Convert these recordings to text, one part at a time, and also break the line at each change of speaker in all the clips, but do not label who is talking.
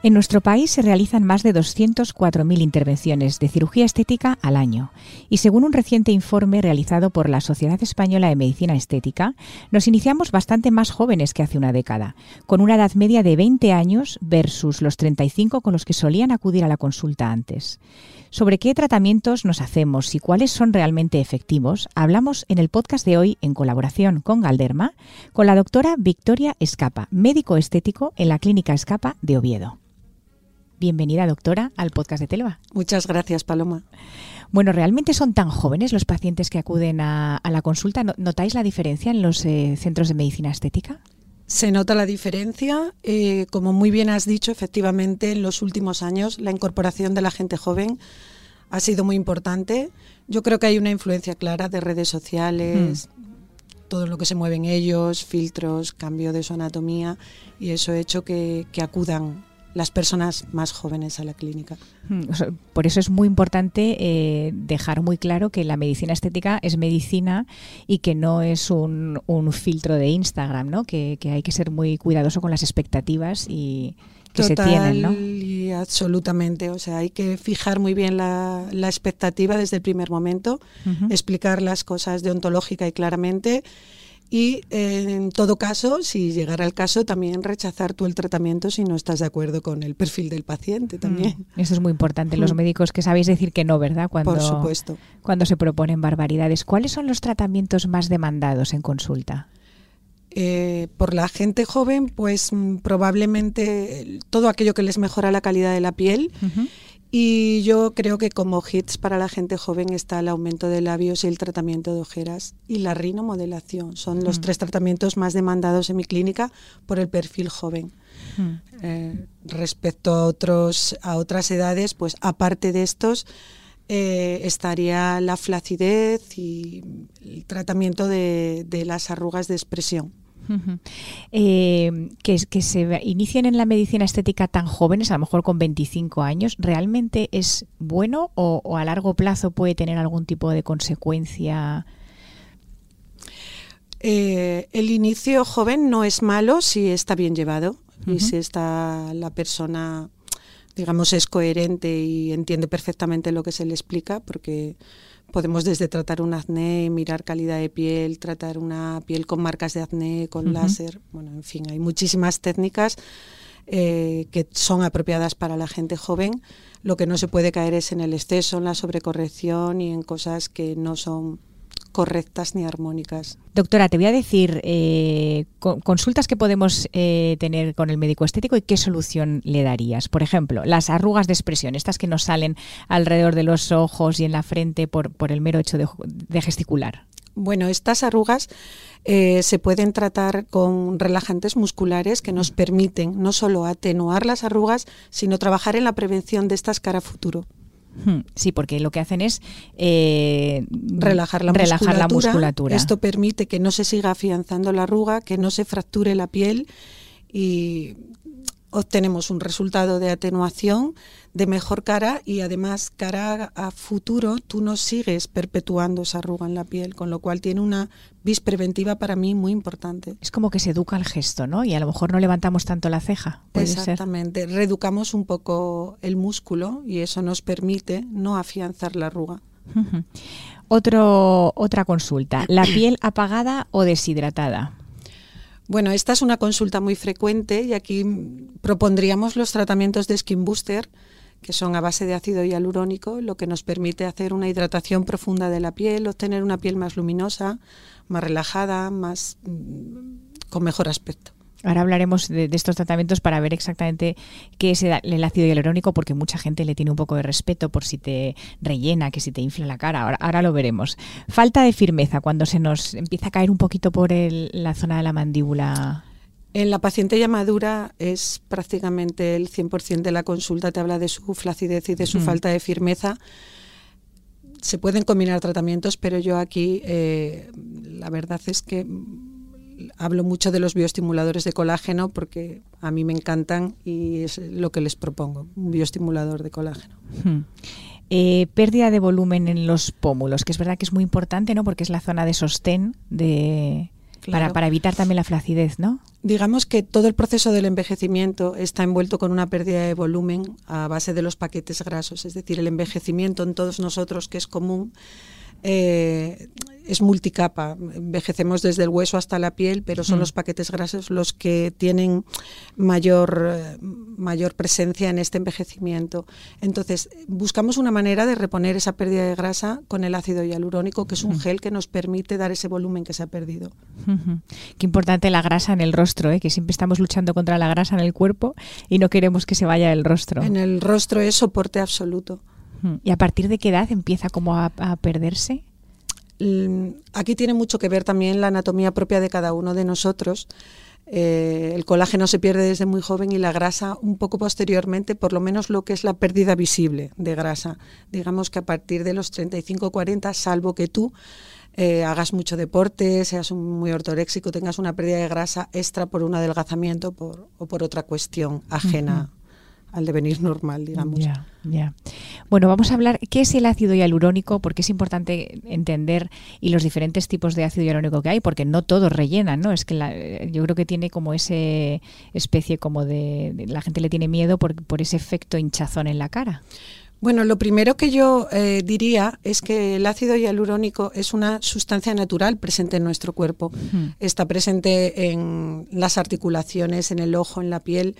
En nuestro país se realizan más de 204.000 intervenciones de cirugía estética al año y según un reciente informe realizado por la Sociedad Española de Medicina Estética, nos iniciamos bastante más jóvenes que hace una década, con una edad media de 20 años versus los 35 con los que solían acudir a la consulta antes. Sobre qué tratamientos nos hacemos y cuáles son realmente efectivos, hablamos en el podcast de hoy en colaboración con Galderma, con la doctora Victoria Escapa, médico estético en la Clínica Escapa de Oviedo. Bienvenida, doctora, al podcast de Telva.
Muchas gracias, Paloma.
Bueno, ¿realmente son tan jóvenes los pacientes que acuden a, la consulta? ¿Notáis la diferencia en los eh, centros de medicina estética?
Se nota la diferencia. Eh, como muy bien has dicho, efectivamente, en los últimos años la incorporación de la gente joven ha sido muy importante. Yo creo que hay una influencia clara de redes sociales, mm. todo lo que se mueve en ellos, filtros, cambio de su anatomía, y eso ha hecho que, que acudan las personas más jóvenes a la clínica.
Hmm, por eso es muy importante eh, dejar muy claro que la medicina estética es medicina y que no es un, filtro de Instagram, ¿no? Que, hay que ser muy cuidadoso con las expectativas y que se tienen, ¿no?
Y absolutamente, o sea, hay que fijar muy bien la, expectativa desde el primer momento, explicar las cosas deontológica y claramente y en todo caso, si llegara el caso, también rechazar tú el tratamiento si no estás de acuerdo con el perfil del paciente también.
Mm, eso es muy importante. Los mm. médicos que sabéis decir que no, ¿verdad?
Cuando, Por supuesto.
Cuando se proponen barbaridades. ¿Cuáles son los tratamientos más demandados en consulta?
Eh, por la gente joven, pues mm, probablemente todo aquello que les mejora la calidad de la piel. Y yo creo que como hits para la gente joven está el aumento de labios y el tratamiento de ojeras y la rinomodelación. Son los mm. tres tratamientos más demandados en mi clínica por el perfil joven. Mm. Eh, respecto a, otros, a otras edades, pues aparte de estos, eh, estaría la flacidez y el tratamiento de las arrugas de expresión.
Eh, que, se inicien en la medicina estética tan jóvenes, a lo mejor con 25 años, ¿realmente es bueno o, a largo plazo puede tener algún tipo de consecuencia?
Eh, el inicio joven no es malo si está bien llevado y si está la persona, digamos, es coherente y entiende perfectamente lo que se le explica, porque Podemos desde tratar un acné, mirar calidad de piel, tratar una piel con marcas de acné, con láser, bueno, en fin, hay muchísimas técnicas eh, que son apropiadas para la gente joven. Lo que no se puede caer es en el exceso, en la sobrecorrección y en cosas que no son correctas ni armónicas.
Doctora, te voy a decir eh, consultas que podemos eh, tener con el médico estético y qué solución le darías. Por ejemplo, las arrugas de expresión, estas que nos salen alrededor de los ojos y en la frente por, por el mero hecho de, gesticular.
Bueno, estas arrugas eh, se pueden tratar con relajantes musculares que nos permiten no solo atenuar las arrugas, sino trabajar en la prevención de estas cara futuro.
Hmm, sí, porque lo que hacen es eh,
relajar, la, musculatura. Esto permite que no se siga afianzando la arruga, que no se fracture la piel y obtenemos un resultado de atenuación de mejor cara y además cara a futuro tú no sigues perpetuando esa arruga en la piel, con lo cual tiene una vis preventiva para mí muy importante.
Es como que se educa el gesto, ¿no? Y a lo mejor no levantamos tanto la ceja.
Exactamente, reeducamos un poco el músculo y eso nos permite no afianzar la arruga.
Otro, otra consulta, ¿la piel apagada o deshidratada?
Bueno, esta es una consulta muy frecuente y aquí propondríamos los tratamientos de Skin Booster, que son a base de ácido hialurónico, lo que nos permite hacer una hidratación profunda de la piel, obtener una piel más luminosa, más relajada, más mm, con mejor aspecto.
Ahora hablaremos de, estos tratamientos para ver exactamente qué es el ácido hialurónico, porque mucha gente le tiene un poco de respeto por si te rellena, que si te infla la cara. Ahora, lo veremos. Falta de firmeza cuando se nos empieza a caer un poquito por la zona de la mandíbula.
En la paciente ya madura es prácticamente el 100% de la consulta, te habla de su flacidez y de su falta de firmeza. Se pueden combinar tratamientos, pero yo aquí eh, la verdad es que hablo mucho de los bioestimuladores de colágeno porque a mí me encantan y es lo que les propongo, un bioestimulador de colágeno.
Hmm. Eh, pérdida de volumen en los pómulos, que es verdad que es muy importante, ¿no? Porque es la zona de sostén de, para, para, evitar también la flacidez, ¿no?
Digamos que todo el proceso del envejecimiento está envuelto con una pérdida de volumen a base de los paquetes grasos, es decir, el envejecimiento en todos nosotros, que es común, eh, es multicapa. Envejecemos desde el hueso hasta la piel, pero son mm. los paquetes grasos los que tienen mayor, mayor presencia en este envejecimiento. Entonces, buscamos una manera de reponer esa pérdida de grasa con el ácido hialurónico, que es un gel que nos permite dar ese volumen que se ha perdido.
Qué importante la grasa en el rostro, ¿eh? que siempre estamos luchando contra la grasa en el cuerpo y no queremos que se vaya del rostro.
En el rostro es soporte absoluto.
¿Y a partir de qué edad empieza como a, perderse?
Aquí tiene mucho que ver también la anatomía propia de cada uno de nosotros. Eh, el colágeno se pierde desde muy joven y la grasa un poco posteriormente, por lo menos lo que es la pérdida visible de grasa. Digamos que a partir de los 35-40, salvo que tú eh, hagas mucho deporte, seas muy ortoréxico, tengas una pérdida de grasa extra por un adelgazamiento o por otra cuestión ajena al devenir normal, digamos.
Ya, ya. Bueno, vamos a hablar qué es el ácido hialurónico, porque es importante entender y los diferentes tipos de ácido hialurónico que hay, porque no todos rellenan, ¿no? Es que yo creo que tiene como ese especie como de, la gente le tiene miedo por, por ese efecto hinchazón en la cara.
Bueno, lo primero que yo eh, diría es que el ácido hialurónico es una sustancia natural presente en nuestro cuerpo. Está presente en las articulaciones, en el ojo, en la piel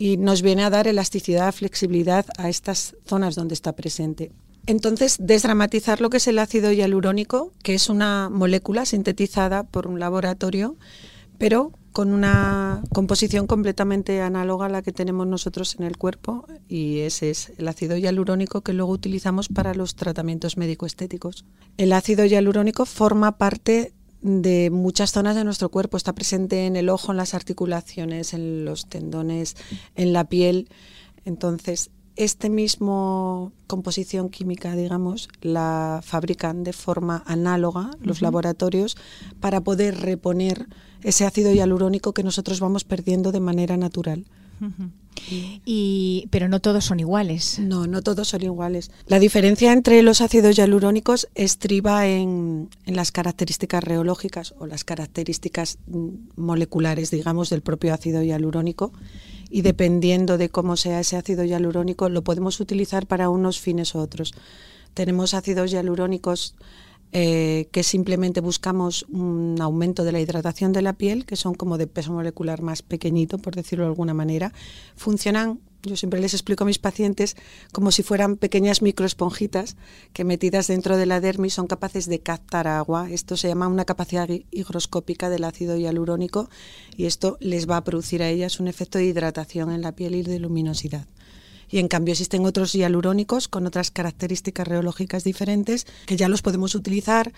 y nos viene a dar elasticidad, flexibilidad a estas zonas donde está presente. Entonces, desdramatizar lo que es el ácido hialurónico, que es una molécula sintetizada por un laboratorio, pero con una composición completamente análoga a la que tenemos nosotros en el cuerpo, y ese es el ácido hialurónico que luego utilizamos para los tratamientos médico-estéticos. El ácido hialurónico forma parte de muchas zonas de nuestro cuerpo. Está presente en el ojo, en las articulaciones, en los tendones, en la piel. Entonces, este mismo composición química, digamos, la fabrican de forma análoga los laboratorios para poder reponer ese ácido hialurónico que nosotros vamos perdiendo de manera natural.
Y, pero no todos son iguales.
No, no todos son iguales. La diferencia entre los ácidos hialurónicos estriba en, en las características reológicas o las características mm, moleculares, digamos, del propio ácido hialurónico. Y dependiendo de cómo sea ese ácido hialurónico, lo podemos utilizar para unos fines u otros. Tenemos ácidos hialurónicos eh, que simplemente buscamos un aumento de la hidratación de la piel, que son como de peso molecular más pequeñito, por decirlo de alguna manera, funcionan yo siempre les explico a mis pacientes como si fueran pequeñas microesponjitas que metidas dentro de la dermis son capaces de captar agua. Esto se llama una capacidad higroscópica del ácido hialurónico y esto les va a producir a ellas un efecto de hidratación en la piel y de luminosidad y en cambio existen otros hialurónicos con otras características reológicas diferentes que ya los podemos utilizar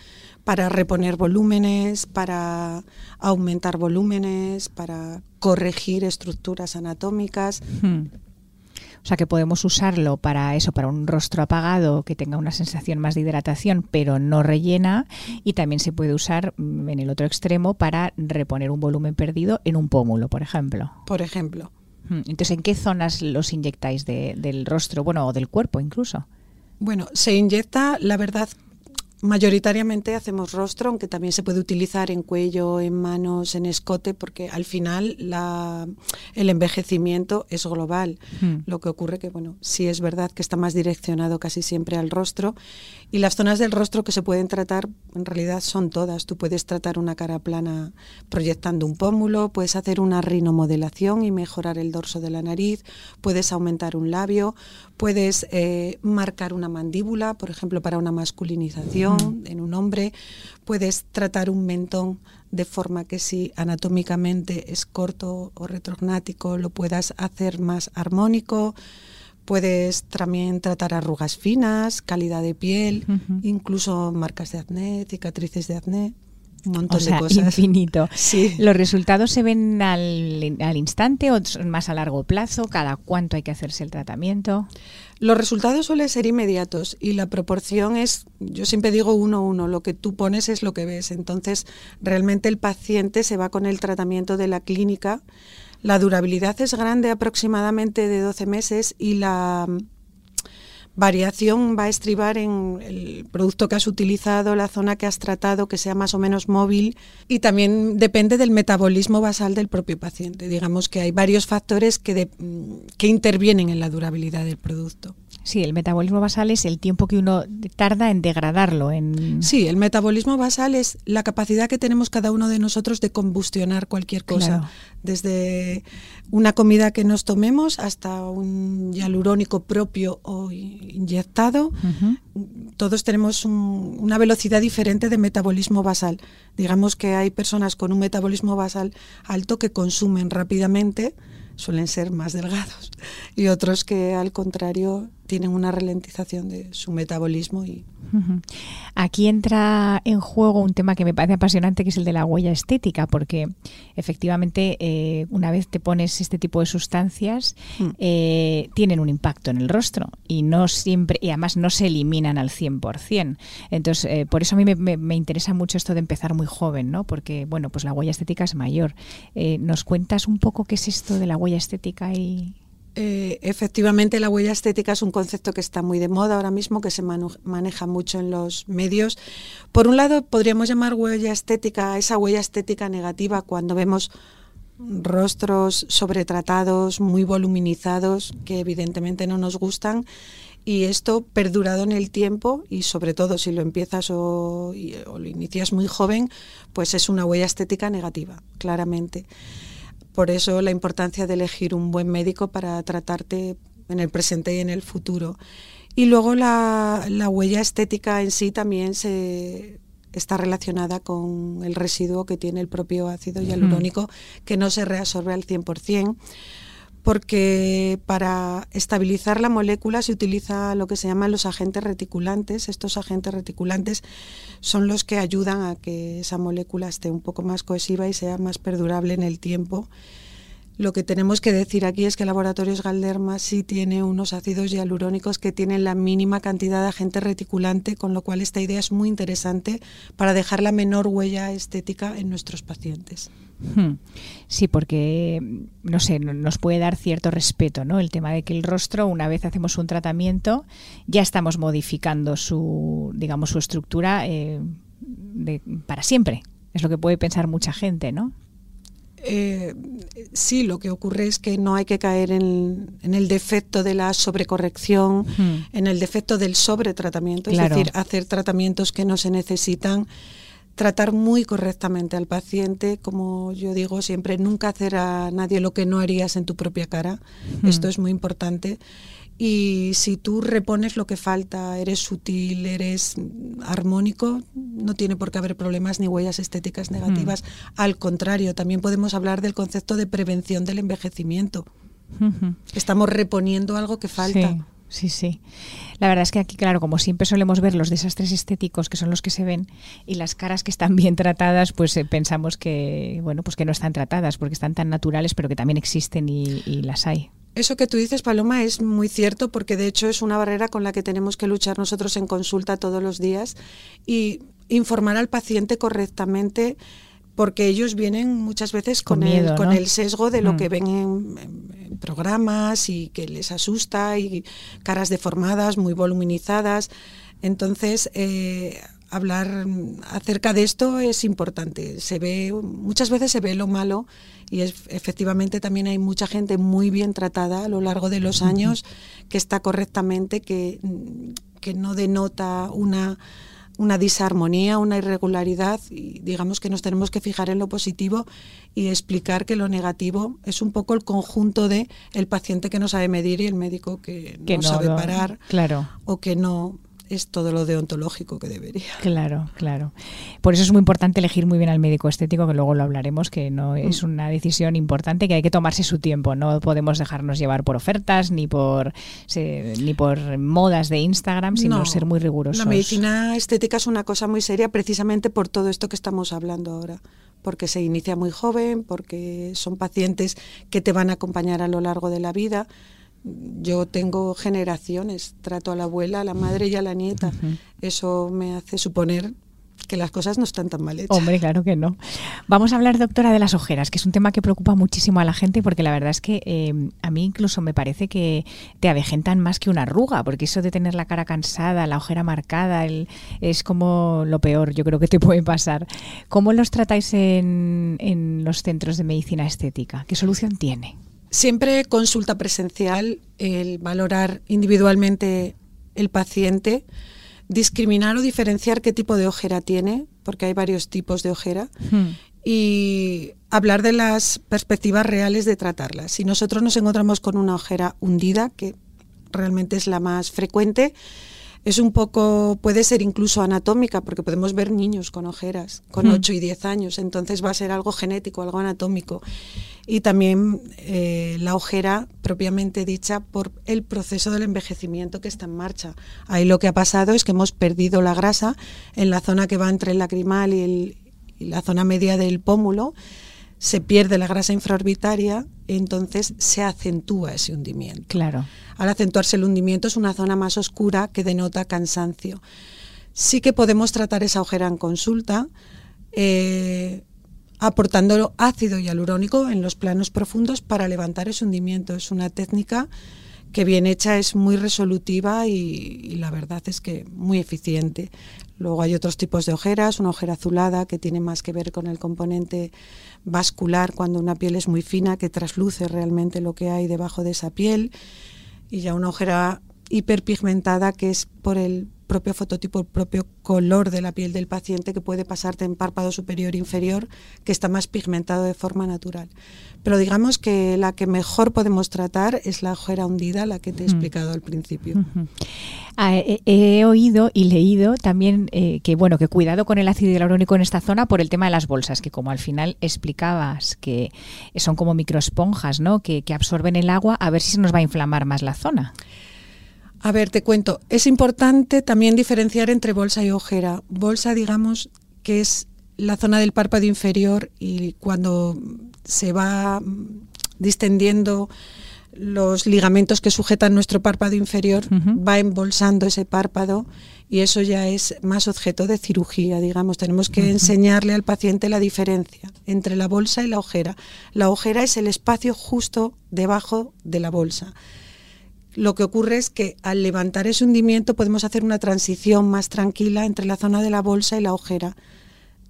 para reponer volúmenes, para aumentar volúmenes, para corregir estructuras anatómicas.
Hmm. O sea que podemos usarlo para eso, para un rostro apagado que tenga una sensación más de hidratación, pero no rellena. Y también se puede usar mm, en el otro extremo para reponer un volumen perdido en un pómulo, por ejemplo.
Por ejemplo.
Entonces, ¿en qué zonas los inyectáis del rostro, bueno, o del cuerpo incluso?
Bueno, se inyecta, la verdad, Mayoritariamente hacemos rostro, aunque también se puede utilizar en cuello, en manos, en escote, porque al final la, el envejecimiento es global. Hmm. Lo que ocurre que, bueno, sí es verdad que está más direccionado casi siempre al rostro y las zonas del rostro que se pueden tratar en realidad son todas. Tú puedes tratar una cara plana proyectando un pómulo, puedes hacer una rinomodelación y mejorar el dorso de la nariz, puedes aumentar un labio, puedes eh, marcar una mandíbula, por ejemplo, para una masculinización en un hombre, puedes tratar un mentón de forma que si anatómicamente es corto o retrognático lo puedas hacer más armónico. Puedes también tratar arrugas finas, calidad de piel, incluso marcas de acné, cicatrices de acné un montón de cosas.
infinito. ¿Los resultados se ven al, al, instante o más a largo plazo? ¿Cada cuánto hay que hacerse el tratamiento?
Los resultados suelen ser inmediatos y la proporción es, yo siempre digo uno a uno, lo que tú pones es lo que ves. Entonces, realmente el paciente se va con el tratamiento de la clínica. La durabilidad es grande, aproximadamente de 12 meses, y la variación va a estribar en el producto que has utilizado, la zona que has tratado, que sea más o menos móvil y también depende del metabolismo basal del propio paciente. Digamos que hay varios factores que, que intervienen en la durabilidad del producto.
Sí, el metabolismo basal es el tiempo que uno tarda en degradarlo. En...
Sí, el metabolismo basal es la capacidad que tenemos cada uno de nosotros de combustionar cualquier cosa, desde una comida que nos tomemos hasta un hialurónico propio o inyectado. Todos tenemos una velocidad diferente de metabolismo basal. Digamos que hay personas con un metabolismo basal alto que consumen rápidamente suelen ser más delgados y otros que al contrario tienen una ralentización de su metabolismo y
Aquí entra en juego un tema que me parece apasionante, que es el de la huella estética, porque efectivamente eh, una vez te pones este tipo de sustancias, mm. eh, tienen un impacto en el rostro y no siempre, y además no se eliminan al 100%. Entonces, eh, por eso a mí me, interesa mucho esto de empezar muy joven, ¿no? Porque, bueno, pues la huella estética es mayor. ¿Nos cuentas un poco qué es esto de la huella estética y,
eh, efectivamente, la huella estética es un concepto que está muy de moda ahora mismo, que se maneja mucho en los medios. Por un lado, podríamos llamar huella estética esa huella estética negativa cuando vemos rostros sobretratados, muy voluminizados, que evidentemente no nos gustan. Y esto perdurado en el tiempo y sobre todo si lo empiezas o, o lo inicias muy joven, pues es una huella estética negativa, claramente. Por eso la importancia de elegir un buen médico para tratarte en el presente y en el futuro. Y luego la, huella estética en sí también se, está relacionada con el residuo que tiene el propio ácido hialurónico, que no se reabsorbe al 100% porque para estabilizar la molécula se utiliza lo que se llaman los agentes reticulantes. Estos agentes reticulantes son los que ayudan a que esa molécula esté un poco más cohesiva y sea más perdurable en el tiempo. Lo que tenemos que decir aquí es que Laboratorios Galderma sí tiene unos ácidos hialurónicos que tienen la mínima cantidad de agente reticulante, con lo cual esta idea es muy interesante para dejar la menor huella estética en nuestros pacientes.
Hmm. Sí, porque, no sé, nos puede dar cierto respeto, ¿no? El tema de que el rostro, una vez hacemos un tratamiento, ya estamos modificando su, digamos, su estructura eh, para siempre. Es lo que puede pensar mucha gente, ¿no?
Eh, sí, lo que ocurre es que no hay que caer en, el defecto de la sobrecorrección, hmm. en el defecto del sobretratamiento, es decir, hacer tratamientos que no se necesitan tratar muy correctamente al paciente, como yo digo siempre, nunca hacer a nadie lo que no harías en tu propia cara. Esto es muy importante. Y si tú repones lo que falta, eres sutil, eres armónico, no tiene por qué haber problemas ni huellas estéticas negativas. Al contrario, también podemos hablar del concepto de prevención del envejecimiento. Estamos reponiendo algo que falta.
Sí, sí. La verdad es que aquí, claro, como siempre solemos ver los desastres estéticos, que son los que se ven, y las caras que están bien tratadas, pues eh, pensamos que, bueno, pues que no están tratadas, porque están tan naturales, pero que también existen y, y las hay.
Eso que tú dices, Paloma, es muy cierto, porque de hecho es una barrera con la que tenemos que luchar nosotros en consulta todos los días y informar al paciente correctamente porque ellos vienen muchas veces con, el, con el sesgo de lo mm. que ven en, programas y que les asusta y caras deformadas, muy voluminizadas. Entonces, eh, hablar acerca de esto es importante. Se ve, muchas veces se ve lo malo y es, efectivamente también hay mucha gente muy bien tratada a lo largo de los años que está correctamente, que, que no denota una una disarmonía, una irregularidad y digamos que nos tenemos que fijar en lo positivo y explicar que lo negativo es un poco el conjunto de el paciente que no sabe medir y el médico que, no, sabe parar
claro.
o que no es todo lo deontológico que debería.
Claro, claro. Por eso es muy importante elegir muy bien al médico estético, que luego lo hablaremos, que no es mm. una decisión importante, que hay que tomarse su tiempo. No podemos dejarnos llevar por ofertas ni por ni por modas de Instagram, sino ser muy rigurosos.
La medicina estética es una cosa muy seria precisamente por todo esto que estamos hablando ahora porque se inicia muy joven, porque son pacientes que te van a acompañar a lo largo de la vida Yo tengo generaciones, trato a la abuela, a la madre y a la nieta. Eso me hace suponer que las cosas no están tan mal hechas.
Hombre, claro que no. Vamos a hablar, doctora, de las ojeras, que es un tema que preocupa muchísimo a la gente porque la verdad es que eh, a mí incluso me parece que te avejentan más que una arruga, porque eso de tener la cara cansada, la ojera marcada, es como lo peor, yo creo que te puede pasar. ¿Cómo los tratáis en, en los centros de medicina estética? ¿Qué solución tiene?
Siempre consulta presencial, el valorar individualmente el paciente discriminar o diferenciar qué tipo de ojera tiene, porque hay varios tipos de ojera, hmm. y hablar de las perspectivas reales de tratarla. Si nosotros nos encontramos con una ojera hundida, que realmente es la más frecuente, es un poco, puede ser incluso anatómica, porque podemos ver niños con ojeras, con 8 hmm. y 10 años, entonces va a ser algo genético, algo anatómico. Y también eh, la ojera propiamente dicha por el proceso del envejecimiento que está en marcha. Ahí lo que ha pasado es que hemos perdido la grasa en la zona que va entre el lacrimal y, y la zona media del pómulo se pierde la grasa infraorbitaria, entonces se acentúa ese hundimiento.
Claro.
Al acentuarse el hundimiento es una zona más oscura que denota cansancio. Sí que podemos tratar esa ojera en consulta, eh, aportando ácido hialurónico en los planos profundos para levantar ese hundimiento. Es una técnica que bien hecha es muy resolutiva y, la verdad es que muy eficiente. Luego hay otros tipos de ojeras, una ojera azulada que tiene más que ver con el componente vascular cuando una piel es muy fina que trasluce realmente lo que hay debajo de esa piel y ya una ojera hiperpigmentada que es por el propio fototipo, el propio color de la piel del paciente que puede pasarte en párpado superior e inferior, que está más pigmentado de forma natural. Pero digamos que la que mejor podemos tratar es la ojera hundida, la que te he explicado al principio.
Ah, he, oído y leído también eh, que bueno que cuidado con el ácido hialurónico en esta zona por el tema de las bolsas, que como al final explicabas que son como microesponjas, ¿no? Que, que absorben el agua, a ver si se nos va a inflamar más la zona.
A ver, te cuento. Es importante también diferenciar entre bolsa y ojera. Bolsa, digamos, que es la zona del párpado inferior y cuando se va distendiendo los ligamentos que sujetan nuestro párpado inferior, va embolsando ese párpado y eso ya es más objeto de cirugía, digamos. Tenemos que enseñarle al paciente la diferencia entre la bolsa y la ojera. La ojera es el espacio justo debajo de la bolsa lo que ocurre es que al levantar ese hundimiento podemos hacer una transición más tranquila entre la zona de la bolsa y la ojera.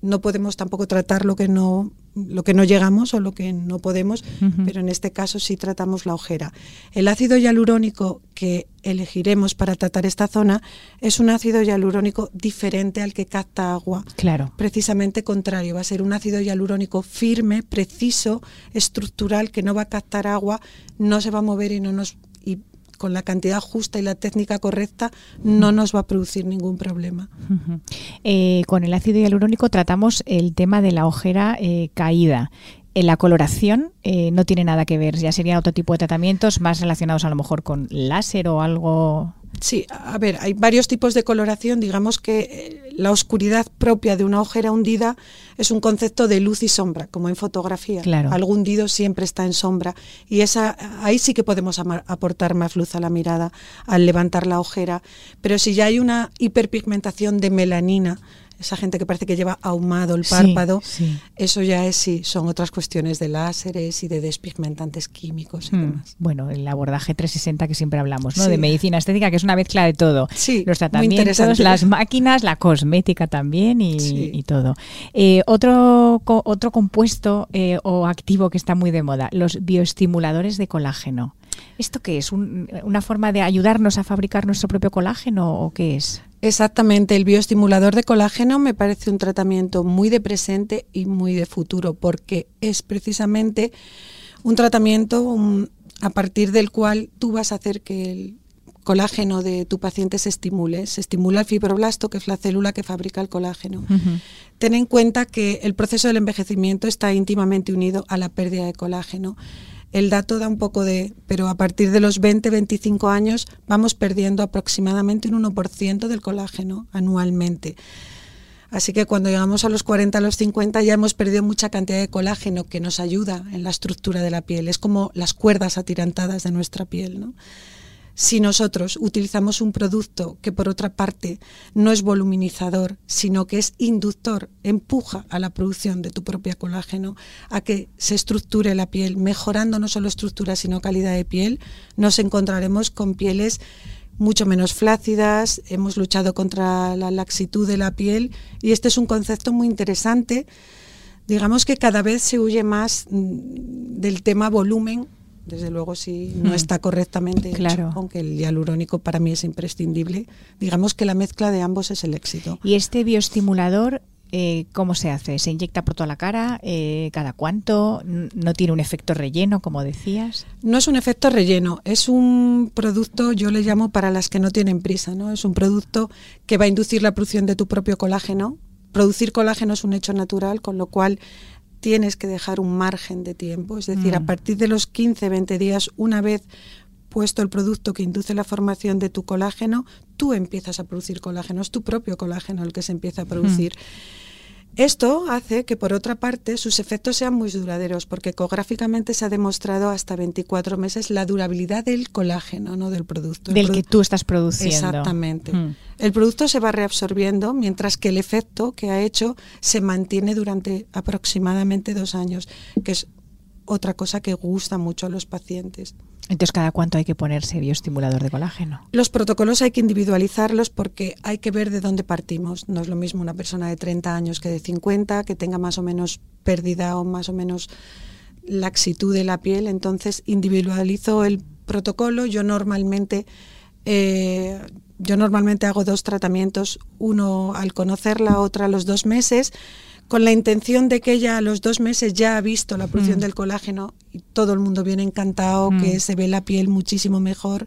No podemos tampoco tratar lo que no, lo que no llegamos o lo que no podemos, pero en este caso sí tratamos la ojera. El ácido hialurónico que elegiremos para tratar esta zona es un ácido hialurónico diferente al que capta agua.
Claro.
Precisamente contrario, va a ser un ácido hialurónico firme, preciso, estructural, que no va a captar agua, no se va a mover y no nos con la cantidad justa y la técnica correcta, no nos va a producir ningún problema.
Eh, con el ácido hialurónico tratamos el tema de la ojera eh, caída. En la coloración eh, no tiene nada que ver, ya sería otro tipo de tratamientos más relacionados a lo mejor con láser o algo
Sí, a ver, hay varios tipos de coloración. Digamos que eh, la oscuridad propia de una ojera hundida es un concepto de luz y sombra, como en fotografía.
Claro.
Algo hundido siempre está en sombra. Y esa, ahí sí que podemos aportar más luz a la mirada al levantar la ojera. Pero si ya hay una hiperpigmentación de melanina, esa gente que parece que lleva ahumado el párpado, eso ya es sí, son otras cuestiones de láseres y de despigmentantes químicos y hmm. demás.
Bueno, el abordaje 360 que siempre hablamos, ¿no? De medicina estética, que es una mezcla de todo.
Sí,
Los tratamientos, las máquinas, la cosmética también y, todo. Eh, otro, otro compuesto eh, o activo que está muy de moda, los bioestimuladores de colágeno. ¿Esto qué es? ¿Una forma de ayudarnos a fabricar nuestro propio colágeno o qué es?
Exactamente, el bioestimulador de colágeno me parece un tratamiento muy de presente y muy de futuro, porque es precisamente un tratamiento a partir del cual tú vas a hacer que el colágeno de tu paciente se estimule. Se estimula el fibroblasto, que es la célula que fabrica el colágeno. Ten en cuenta que el proceso del envejecimiento está íntimamente unido a la pérdida de colágeno el dato da un poco de, pero a partir de los 20, 25 años vamos perdiendo aproximadamente un 1% del colágeno anualmente. Así que cuando llegamos a los 40, a los 50 ya hemos perdido mucha cantidad de colágeno que nos ayuda en la estructura de la piel. Es como las cuerdas atirantadas de nuestra piel. ¿no? Si nosotros utilizamos un producto que por otra parte no es voluminizador, sino que es inductor, empuja a la producción de tu propia colágeno, a que se estructure la piel, mejorando no solo estructura, sino calidad de piel, nos encontraremos con pieles mucho menos flácidas, hemos luchado contra la laxitud de la piel y este es un concepto muy interesante. Digamos que cada vez se huye más mm, del tema volumen, desde luego si no está correctamente
claro.
hecho, aunque el hialurónico para mí es imprescindible. Digamos que la mezcla de ambos es el éxito.
¿Y este bioestimulador eh, ¿Cómo se hace? ¿Se inyecta por toda la cara? Eh, ¿Cada cuánto? ¿No tiene un efecto relleno, como decías?
No es un efecto relleno, es un producto, yo le llamo para las que no tienen prisa, ¿no? Es un producto que va a inducir la producción de tu propio colágeno. Producir colágeno es un hecho natural, con lo cual tienes que dejar un margen de tiempo, es decir, a
Mm.
partir de los 15, 20 días, una vez puesto el producto que induce la formación de tu colágeno, tú empiezas a producir colágeno, es tu propio colágeno el que se empieza a producir. Esto hace que, por otra parte, sus efectos sean muy duraderos, porque ecográficamente se ha demostrado hasta 24 meses la durabilidad del colágeno, no del producto. El
Del
produ-
que tú estás produciendo.
Exactamente.
Mm.
El producto se va reabsorbiendo, mientras que el efecto que ha hecho se mantiene durante aproximadamente dos años, que es otra cosa que gusta mucho a los pacientes.
Entonces, ¿cada cuánto hay que ponerse bioestimulador de colágeno?
Los protocolos hay que individualizarlos porque hay que ver de dónde partimos. No es lo mismo una persona de 30 años que de 50, que tenga más o menos pérdida o más o menos laxitud de la piel. Entonces, individualizo el protocolo. Yo normalmente, eh, yo normalmente hago dos tratamientos, uno al conocerla, otra a los dos meses con la intención de que ella a los dos meses ya ha visto la producción
Mm.
del colágeno y todo el mundo viene encantado,
Mm.
que se ve la piel muchísimo mejor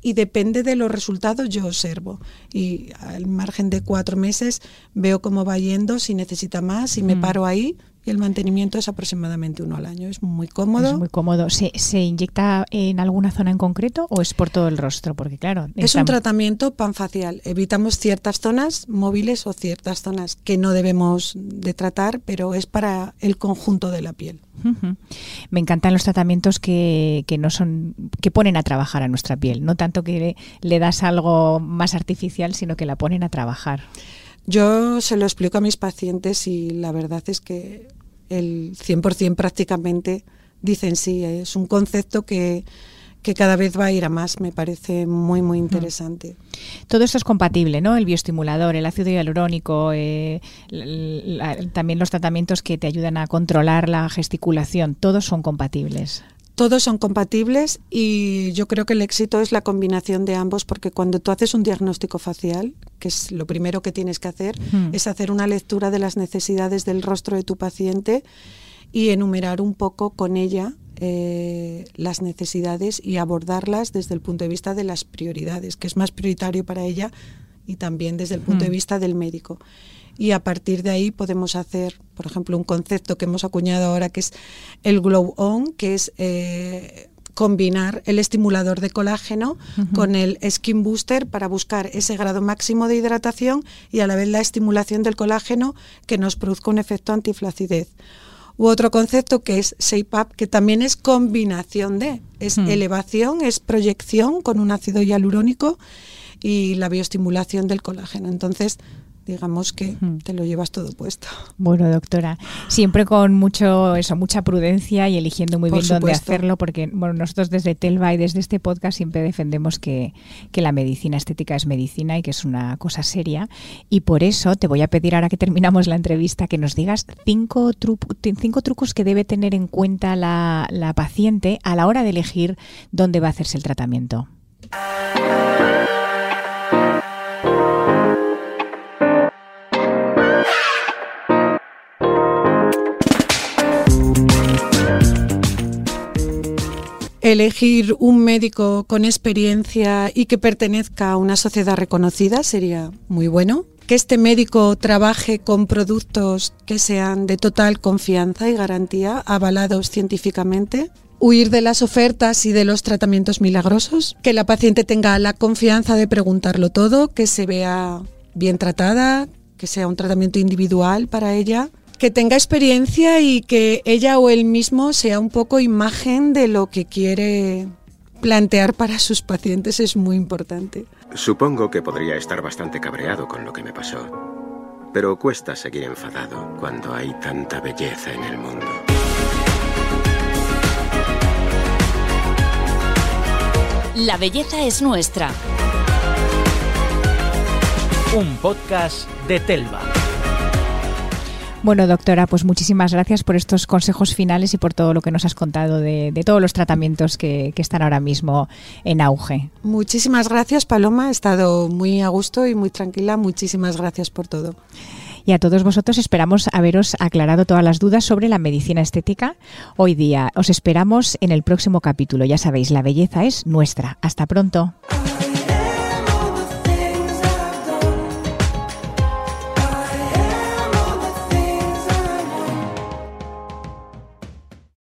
y depende de los resultados yo observo y al margen de cuatro meses veo cómo va yendo, si necesita más, y me
Mm.
paro ahí y el mantenimiento es aproximadamente uno al año. Es muy cómodo.
Es muy cómodo. ¿Se, se inyecta en alguna zona en concreto o es por todo el rostro? Porque claro,
Es un tratamiento panfacial. Evitamos ciertas zonas móviles o ciertas zonas que no debemos de tratar, pero es para el conjunto de la piel.
Me encantan los tratamientos que, que no son que ponen a trabajar a nuestra piel, no tanto que le, le das algo más artificial, sino que la ponen a trabajar.
Yo se lo explico a mis pacientes y la verdad es que el 100% prácticamente dicen sí, es un concepto que, que cada vez va a ir a más, me parece muy, muy interesante.
Todo esto es compatible, ¿no? El bioestimulador, el ácido hialurónico, eh, la- la- también los tratamientos que te ayudan a controlar la gesticulación, todos son compatibles.
Todos son compatibles y yo creo que el éxito es la combinación de ambos porque cuando tú haces un diagnóstico facial, que es lo primero que tienes que hacer,
Hmm.
es hacer una lectura de las necesidades del rostro de tu paciente y enumerar un poco con ella eh, las necesidades y abordarlas desde el punto de vista de las prioridades, que es más prioritario para ella y también desde el punto de
Hmm.
vista del médico. Y a partir de ahí podemos hacer, por ejemplo, un concepto que hemos acuñado ahora que es el Glow On, que es eh, combinar el estimulador de colágeno con el Skin Booster para buscar ese grado máximo de hidratación y a la vez la estimulación del colágeno que nos produzca un efecto antiflacidez. U otro concepto que es Shape Up, que también es combinación de, es elevación, es proyección con un ácido hialurónico y la bioestimulación del colágeno. Entonces, digamos que te lo llevas todo puesto.
Bueno, doctora, siempre con mucho eso, mucha prudencia y eligiendo muy
Por
bien dónde hacerlo, porque bueno, nosotros desde Telva y desde este podcast siempre defendemos que, que la medicina estética es medicina y que es una cosa seria. Y por eso te voy a pedir ahora que terminamos la entrevista que nos digas cinco, tru- cinco trucos que debe tener en cuenta la, la paciente a la hora de elegir dónde va a hacerse el tratamiento.
Elegir un médico con experiencia y que pertenezca a una sociedad reconocida sería muy bueno. Que este médico trabaje con productos que sean de total confianza y garantía, avalados científicamente. Huir de las ofertas y de los tratamientos milagrosos. Que la paciente tenga la confianza de preguntarlo todo, que se vea bien tratada, que sea un tratamiento individual para ella, que tenga experiencia y que ella o él mismo sea un poco imagen de lo que quiere plantear para sus pacientes es muy importante.
Supongo que podría estar bastante cabreado con lo que me pasó, pero cuesta seguir enfadado cuando hay tanta belleza en el mundo.
La belleza es nuestra.
Un podcast de Telva.
Bueno, doctora, pues muchísimas gracias por estos consejos finales y por todo lo que nos has contado de, de todos los tratamientos que, que, están ahora mismo en auge.
Muchísimas gracias, Paloma. He estado muy a gusto y muy tranquila. Muchísimas gracias por todo.
Y a todos vosotros esperamos haberos aclarado todas las dudas sobre la medicina estética hoy día. Os esperamos en el próximo capítulo. Ya sabéis, la belleza es nuestra. Hasta pronto.